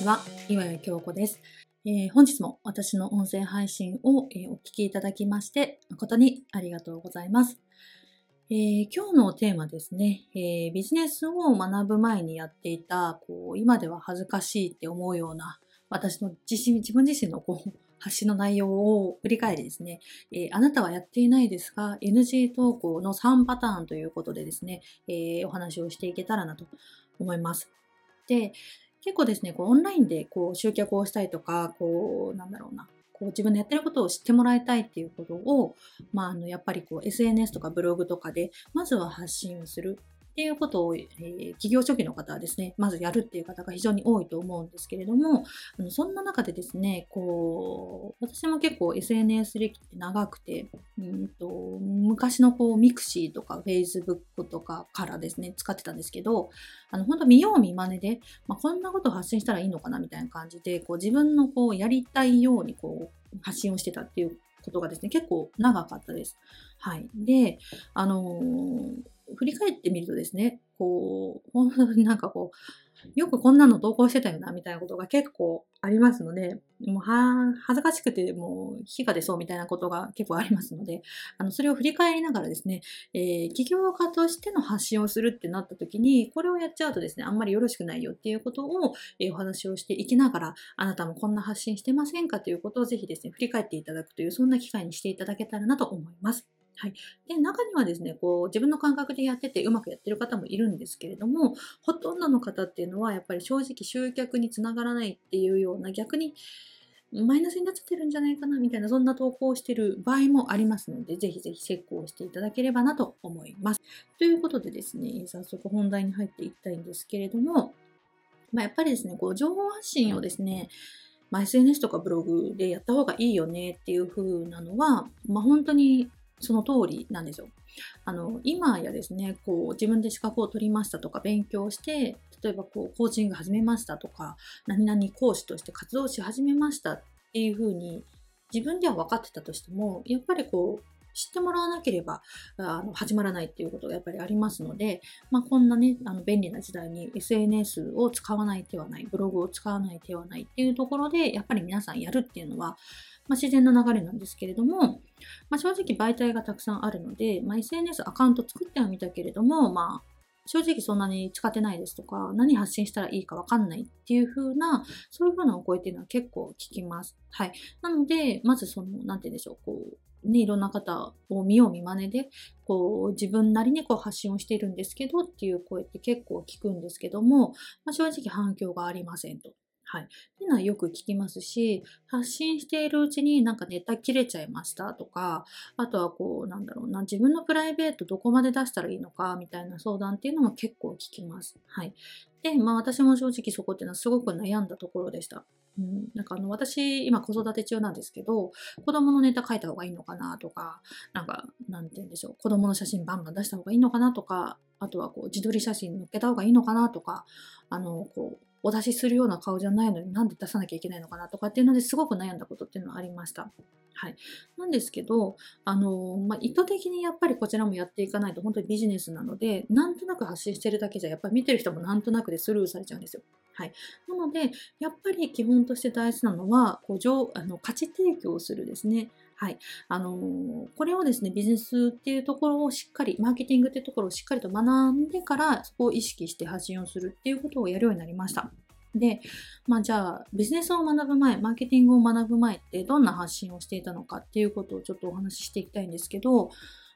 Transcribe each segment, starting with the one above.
ちは、岩谷京子です、えー、本日も私の音声配信を、えー、お聞きいただきまして誠にありがとうございます。えー、今日のテーマですね、えビジネスを学ぶ前にやっていたこう今では恥ずかしいって思うような私の自身自分自身のこう発信の内容を振り返りですね、えー、あなたはやっていないですが、NG 投稿の3パターンということでですね、えー、お話をしていけたらなと思います。で、結構ですね、こうオンラインでこう集客をしたいとか、こう、なんだろうな、こう自分のやってることを知ってもらいたいっていうことを、まあ、あのやっぱりこう SNS とかブログとかでまずは発信をする。っていうことを、えー、企業初期の方はですね、まずやるっていう方が非常に多いと思うんですけれども、あのそんな中でですね、こう、私も結構 SNS 歴って長くて、うんと昔のこう mixi とか Facebook とかからですね、使ってたんですけど、あの本当見よう見真似で、まあ、こんなことを発信したらいいのかなみたいな感じで、こう自分のこうやりたいようにこう発信をしてたっていうことがですね、結構長かったです。はい。で、あのー振り返ってみるとですね、こう、本当になんかこう、よくこんなの投稿してたよな、みたいなことが結構ありますので、もうは、恥ずかしくてもう火が出そうみたいなことが結構ありますので、あの、それを振り返りながらですね、えー、起業家としての発信をするってなった時に、これをやっちゃうとですね、あんまりよろしくないよっていうことを、えー、お話をしていきながら、あなたもこんな発信してませんかということをぜひですね、振り返っていただくという、そんな機会にしていただけたらなと思います。はい。で、中にはですね、こう、自分の感覚でやっててうまくやってる方もいるんですけれども、ほとんどの方っていうのは、やっぱり正直集客につながらないっていうような、逆に、マイナスになっちゃってるんじゃないかなみたいな、そんな投稿をしてる場合もありますので、ぜひぜひチェックをしていただければなと思います。ということでですね、早速本題に入っていきたいんですけれども、まあ、やっぱりですね、こう、情報発信をですね、ま、SNS とかブログでやった方がいいよねっていう風なのは、まあ、本当にその通りなんですよ。あの今やですねこう自分で資格を取りましたとか勉強して例えばこうコーチング始めましたとか何々講師として活動し始めましたっていうふうに自分では分かってたとしてもやっぱりこう知ってもらわなければあの始まらないっていうことがやっぱりありますので、まあ、こんなねあの便利な時代に SNS を使わない手はないブログを使わない手はないっていうところでやっぱり皆さんやるっていうのはまあ、自然な流れなんですけれども、まあ、正直媒体がたくさんあるので、まあ、SNS アカウント作ってはみたけれども、まあ、正直そんなに使ってないですとか、何発信したらいいかわかんないっていう風な、そういう風なお声っていうのは結構聞きます。はい。なので、まずその、なんて言うんでしょう、こう、ね、いろんな方を見よう見まねで、こう、自分なりにこう発信をしているんですけどっていう声って結構聞くんですけども、まあ、正直反響がありませんと。はい。っていうのはよく聞きますし、発信しているうちになんかネタ切れちゃいましたとか、あとはこう、なんだろうな、自分のプライベートどこまで出したらいいのかみたいな相談っていうのも結構聞きます。はい。で、まあ私も正直そこっていうのはすごく悩んだところでした。うん、なんかあの私今子育て中なんですけど子供のネタ書いた方がいいのかなとかなんかなんて言うんでしょう子供の写真バンバン出した方がいいのかなとかあとはこう自撮り写真載っけた方がいいのかなとかあのこうお出しするような顔じゃないのになんで出さなきゃいけないのかなとかっていうのですごく悩んだことっていうのはありました。はい。なんですけど、あの、まあ、意図的にやっぱりこちらもやっていかないと本当にビジネスなので、なんとなく発信してるだけじゃ、やっぱり見てる人もなんとなくでスルーされちゃうんですよ。はい。なので、やっぱり基本として大事なのは、こうあの価値提供をするですね。はい。あのー、これをですね、ビジネスっていうところをしっかり、マーケティングっていうところをしっかりと学んでから、そこを意識して発信をするっていうことをやるようになりました。で、まあじゃあ、ビジネスを学ぶ前、マーケティングを学ぶ前ってどんな発信をしていたのかっていうことをちょっとお話ししていきたいんですけど、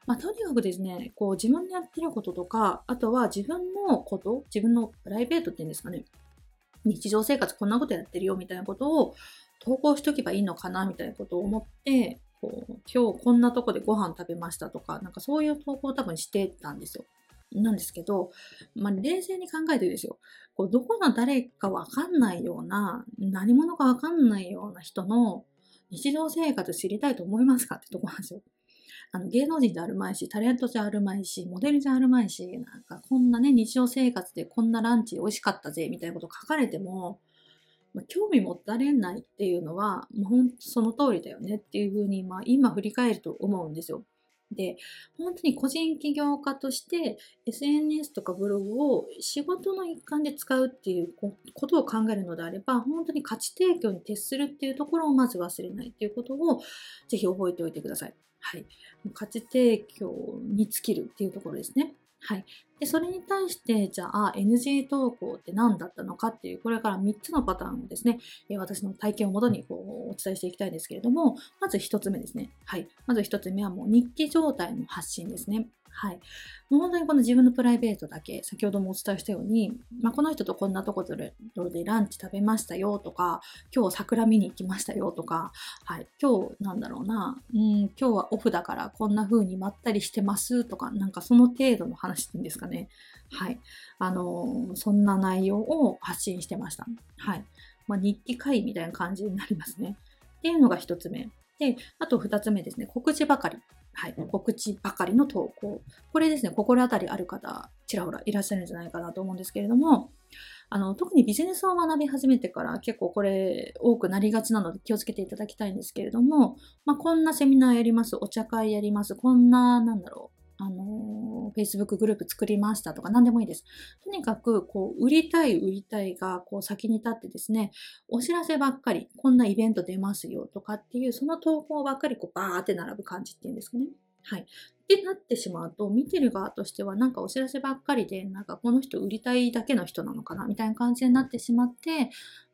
まあ、とにかくですね、こう自分でやってることとか、あとは自分のこと、自分のプライベートっていうんですかね、日常生活こんなことやってるよみたいなことを投稿しとけばいいのかなみたいなことを思って、こう今日こんなとこでご飯食べましたとか、なんかそういう投稿を多分してたんですよ。なんですけど、まあ、冷静に考えてですよ。こうどこの誰かわかんないような、何者かわかんないような人の日常生活知りたいと思いますかってとこなんですよ。あの芸能人であるまいし、タレントじゃあるまいし、モデルじゃあるまいし、なんかこんなね、日常生活でこんなランチ美味しかったぜ、みたいなこと書かれても、まあ、興味持たれないっていうのは、もうほんその通りだよねっていうふうに、まあ今振り返ると思うんですよ。で、本当に個人起業家として SNS とかブログを仕事の一環で使うっていうことを考えるのであれば、本当に価値提供に徹するっていうところをまず忘れないっていうことをぜひ覚えておいてください。はい。価値提供に尽きるっていうところですね。はい。で、それに対して、じゃあ、NG 投稿って何だったのかっていう、これから3つのパターンをですね、私の体験をもとにこうお伝えしていきたいんですけれども、まず1つ目ですね。はい。まず1つ目はもう日記状態の発信ですね。はい。もう本当にこの自分のプライベートだけ、先ほどもお伝えしたように、まあ、この人とこんなところでランチ食べましたよとか、今日桜見に行きましたよとか、はい。今日なんだろうな、うん、今日はオフだからこんな風にまったりしてますとか、なんかその程度の話っていうんですかね。はい。あのー、そんな内容を発信してました。はい。まあ、日記会みたいな感じになりますね。っていうのが一つ目。で、あと二つ目ですね、告知ばかり。はい、告知ばかりの投稿。これですね、心当たりある方、ちらほらいらっしゃるんじゃないかなと思うんですけれども、あの特にビジネスを学び始めてから結構これ多くなりがちなので気をつけていただきたいんですけれども、まあ、こんなセミナーやります、お茶会やります、こんな、なんだろう、あの、Facebook グループ作りましたとか何でもいいです。とにかく、こう、売りたい、売りたいが、こう、先に立ってですね、お知らせばっかり、こんなイベント出ますよとかっていう、その投稿ばっかり、こう、バーって並ぶ感じっていうんですかね。はい。ってなってしまうと、見てる側としてはなんかお知らせばっかりで、なんかこの人売りたいだけの人なのかなみたいな感じになってしまって、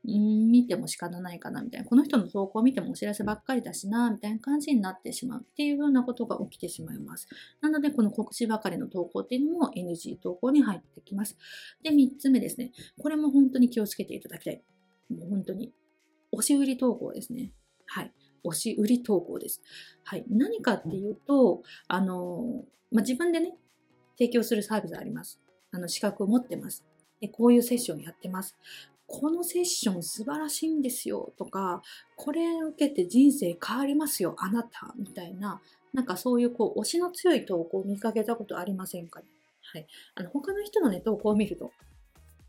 うん、見ても仕方ないかなみたいな。この人の投稿を見てもお知らせばっかりだしな、みたいな感じになってしまうっていうようなことが起きてしまいます。なので、この告知ばかりの投稿っていうのも NG 投稿に入ってきます。で、3つ目ですね。これも本当に気をつけていただきたい。もう本当に。押し売り投稿ですね。はい。押し売り投稿です。はい、何かっていうと、あの、まあ、自分でね、提供するサービスあります。あの、資格を持ってます。で、こういうセッションやってます。このセッション素晴らしいんですよとか、これを受けて人生変わりますよ、あなたみたいな、なんかそういうこう、推しの強い投稿を見かけたことありませんかね？はい。あの、他の人のね、投稿を見ると、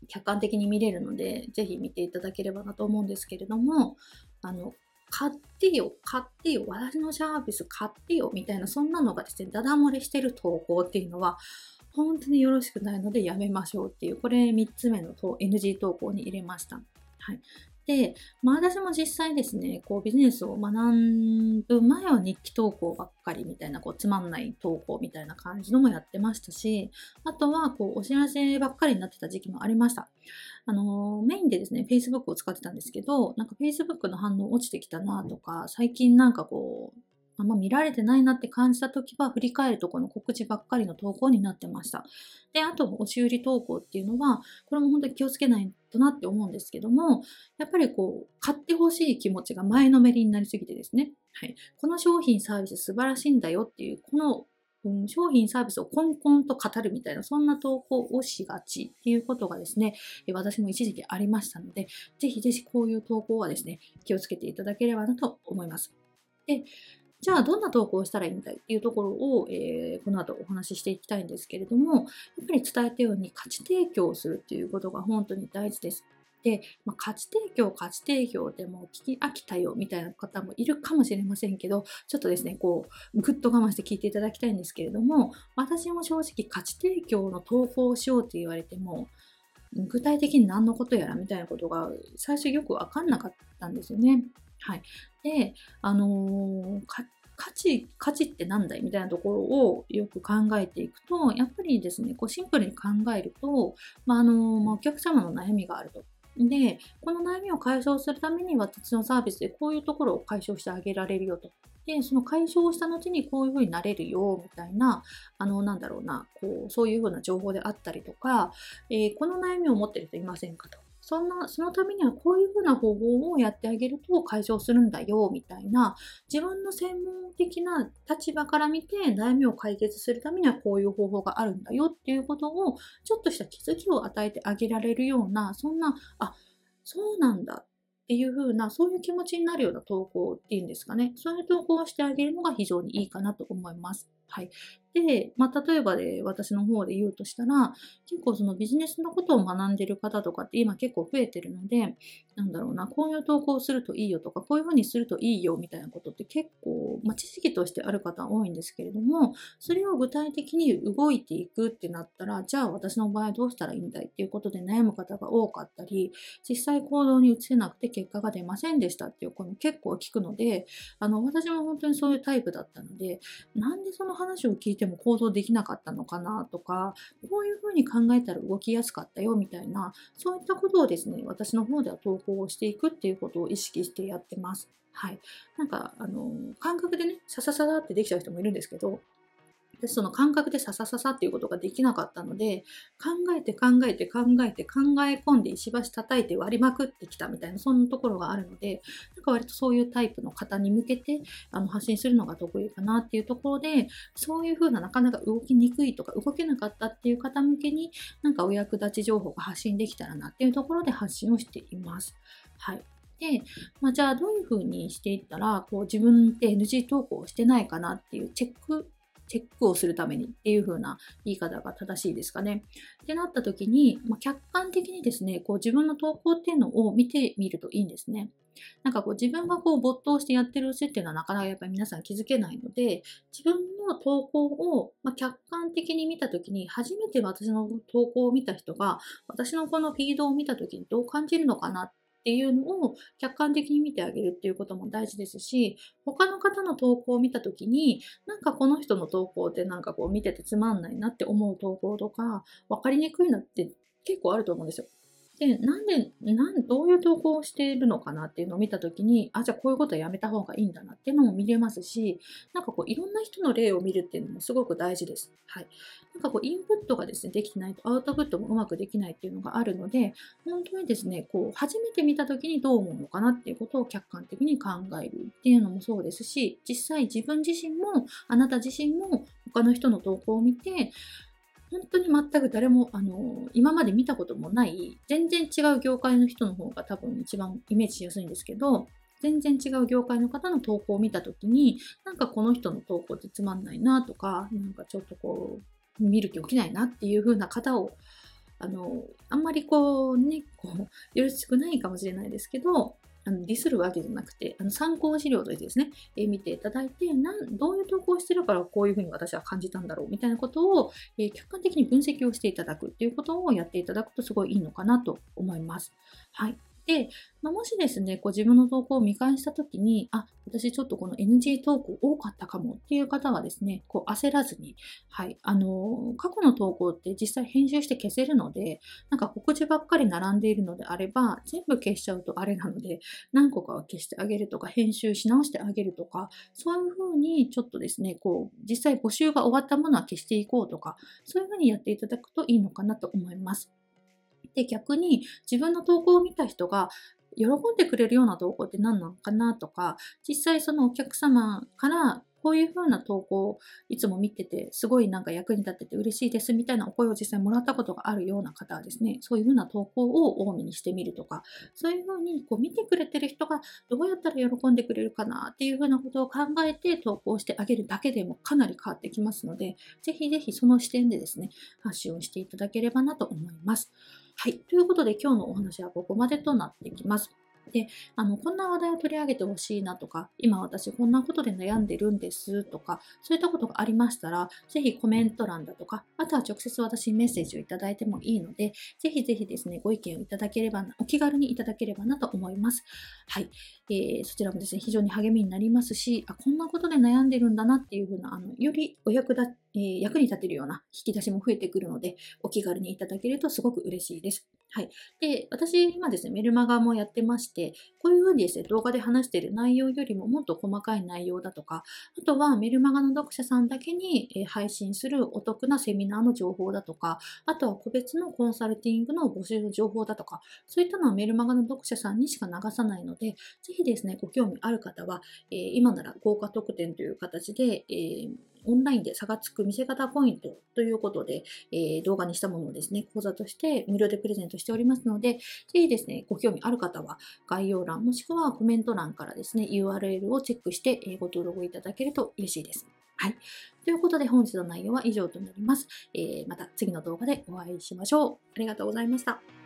客観的に見れるので、ぜひ見ていただければなと思うんですけれども、あの、買ってよ、買ってよ、私のサービス買ってよ、みたいな、そんなのがですね、ダダ漏れしてる投稿っていうのは、本当によろしくないのでやめましょうっていう、これ3つ目の NG 投稿に入れました。はい。で、まあ私も実際ですね、こうビジネスを学ぶ前は日記投稿ばっかりみたいな、こうつまんない投稿みたいな感じのもやってましたし、あとはこうお知らせばっかりになってた時期もありました。あの、メインでですね、Facebook を使ってたんですけど、なんか Facebook の反応落ちてきたなとか、最近なんかこう、あんま見られてないなって感じた時は振り返るとこの告知ばっかりの投稿になってました。で、あと押し売り投稿っていうのは、これも本当に気をつけないとなって思うんですけども、やっぱりこう、買ってほしい気持ちが前のめりになりすぎてですね、はい。この商品サービス素晴らしいんだよっていう、このうん、商品サービスをコンコンと語るみたいな、そんな投稿をしがちっていうことがですね、私も一時期ありましたので、ぜひぜひこういう投稿はですね、気をつけていただければなと思います。で、じゃあどんな投稿をしたらいいんだい？っていうところを、えー、この後お話ししていきたいんですけれども、やっぱり伝えたように価値提供をするっていうことが本当に大事です。で、まあ、価値提供、価値提供でもう聞き飽きたよみたいな方もいるかもしれませんけど、ちょっとですね、こう、ぐっと我慢して聞いていただきたいんですけれども、私も正直価値提供の投稿をしようって言われても、具体的に何のことやらみたいなことが最初よくわかんなかったんですよね。はい。で、あのー、価値、価値って何だいみたいなところをよく考えていくと、やっぱりですね、こうシンプルに考えると、まあ、あのまあ、お客様の悩みがあると。で、この悩みを解消するために私のサービスでこういうところを解消してあげられるよと。で、その解消した後にこういうふうになれるよ、みたいな、あの、なんだろうな、こう、そういうふうな情報であったりとか、えー、この悩みを持ってる人いませんかと。そんな、そのためにはこういうふうな方法をやってあげると解消するんだよ、みたいな、自分の専門的な立場から見て悩みを解決するためにはこういう方法があるんだよっていうことを、ちょっとした気づきを与えてあげられるような、そんな、あ、そうなんだっていう風な、そういう気持ちになるような投稿っていうんですかね。そういう投稿をしてあげるのが非常にいいかなと思います。はい。で、まあ、例えばで私の方で言うとしたら、結構そのビジネスのことを学んでる方とかって今結構増えてるので、なんだろうな、こういう投稿するといいよとか、こういうふうにするといいよみたいなことって結構、まあ、知識としてある方多いんですけれども、それを具体的に動いていくってなったら、じゃあ私の場合どうしたらいいんだい？っていうことで悩む方が多かったり、実際行動に移せなくて結果が出ませんでしたっていう声も結構聞くので、あの、私も本当にそういうタイプだったので、なんでその話を聞いても行動できなかったのかなとか、こういうふうに考えたら動きやすかったよみたいな、そういったことをですね、私の方では投稿をしていくっていうことを意識してやってます。はい。なんか、あの、感覚でね、さささってできちゃう人もいるんですけど、でその感覚でささささっていうことができなかったので考えて考えて考えて考え込んで石橋叩いて割りまくってきたみたいなそんなところがあるのでなんか割とそういうタイプの方に向けてあの発信するのが得意かなっていうところでそういうふうななかなか動きにくいとか動けなかったっていう方向けになんかお役立ち情報が発信できたらなっていうところで発信をしています。はい。で、まあ、じゃあどういうふうにしていったらこう自分で NG 投稿をしてないかなっていうチェックチェックをするためにっていう風な言い方が正しいですかね。ってなった時に、まあ、客観的にですね、こう自分の投稿っていうのを見てみるといいんですね。なんかこう自分がこう没頭してやってるうちっていうのはなかなかやっぱり皆さん気づけないので、自分の投稿を、ま客観的に見た時に、初めて私の投稿を見た人が、私のこのフィードを見た時にどう感じるのかなっっていうのを客観的に見てあげるっていうことも大事ですし、他の方の投稿を見た時に、なんかこの人の投稿ってなんかこう見ててつまんないなって思う投稿とか、分かりにくいなって結構あると思うんですよ。で、なんで、なんどういう投稿をしているのかなっていうのを見たときに、あ、じゃあこういうことはやめた方がいいんだなっていうのも見れますし、なんかこういろんな人の例を見るっていうのもすごく大事です。はい。なんかこうインプットがですね、できてないとアウトプットもうまくできないっていうのがあるので、本当にですね、こう初めて見たときにどう思うのかなっていうことを客観的に考えるっていうのもそうですし、実際自分自身も、あなた自身も他の人の投稿を見て、本当に全く誰も、あの、今まで見たこともない、全然違う業界の人の方が多分一番イメージしやすいんですけど、全然違う業界の方の投稿を見たときに、なんかこの人の投稿ってつまんないなとか、なんかちょっとこう、見る気起きないなっていう風な方を、あの、あんまりこうね、こう、よろしくないかもしれないですけど、あのディスるわけじゃなくて、あの参考資料としてですね、えー、見ていただいてなんどういう投稿してるからこういうふうに私は感じたんだろうみたいなことを、えー、客観的に分析をしていただくっていうことをやっていただくとすごいいいのかなと思います。はい。で、まあ、もしですね、こう自分の投稿を見返したときに、あ、私ちょっとこの NG 投稿多かったかもっていう方はですね、こう焦らずに、はい、あの、過去の投稿って実際編集して消せるので、なんか告知ばっかり並んでいるのであれば、全部消しちゃうとあれなので、何個かは消してあげるとか、編集し直してあげるとか、そういうふうにちょっとですね、こう、実際募集が終わったものは消していこうとか、そういうふうにやっていただくといいのかなと思います。で、逆に自分の投稿を見た人が喜んでくれるような投稿って何なのかなとか、実際そのお客様からこういう風な投稿をいつも見てて、すごいなんか役に立ってて嬉しいですみたいなお声を実際もらったことがあるような方はですね、そういう風な投稿を多めにしてみるとか、そういう風にこう見てくれてる人がどうやったら喜んでくれるかなっていう風なことを考えて投稿してあげるだけでもかなり変わってきますので、ぜひぜひその視点でですね、発信をしていただければなと思います。はい。ということで今日のお話はここまでとなってきます。で、あの、こんな話題を取り上げてほしいなとか、今私こんなことで悩んでるんですとか、そういったことがありましたら、ぜひコメント欄だとか、あとは直接私にメッセージをいただいてもいいので、ぜひぜひですね、ご意見をいただければ、お気軽にいただければなと思います。はい。えー、そちらもですね、非常に励みになりますし、あ、こんなことで悩んでるんだなっていうふうな、あの、よりお役立、え、役に立てるような引き出しも増えてくるので、お気軽にいただけるとすごく嬉しいです。はい。で、私、今ですね、メルマガもやってまして、こういうふうにですね、動画で話している内容よりももっと細かい内容だとか、あとはメルマガの読者さんだけに配信するお得なセミナーの情報だとか、あとは個別のコンサルティングの募集の情報だとか、そういったのはメルマガの読者さんにしか流さないので、ぜひですね、ご興味ある方は、え、今なら豪華特典という形で、オンラインで差がつく見せ方ポイントということで、えー、動画にしたものをですね、講座として無料でプレゼントしておりますので、ぜひですね、ご興味ある方は概要欄もしくはコメント欄からですね、URL をチェックして、えご登録いただけると嬉しいです。はい。ということで本日の内容は以上となります。えー、また次の動画でお会いしましょう。ありがとうございました。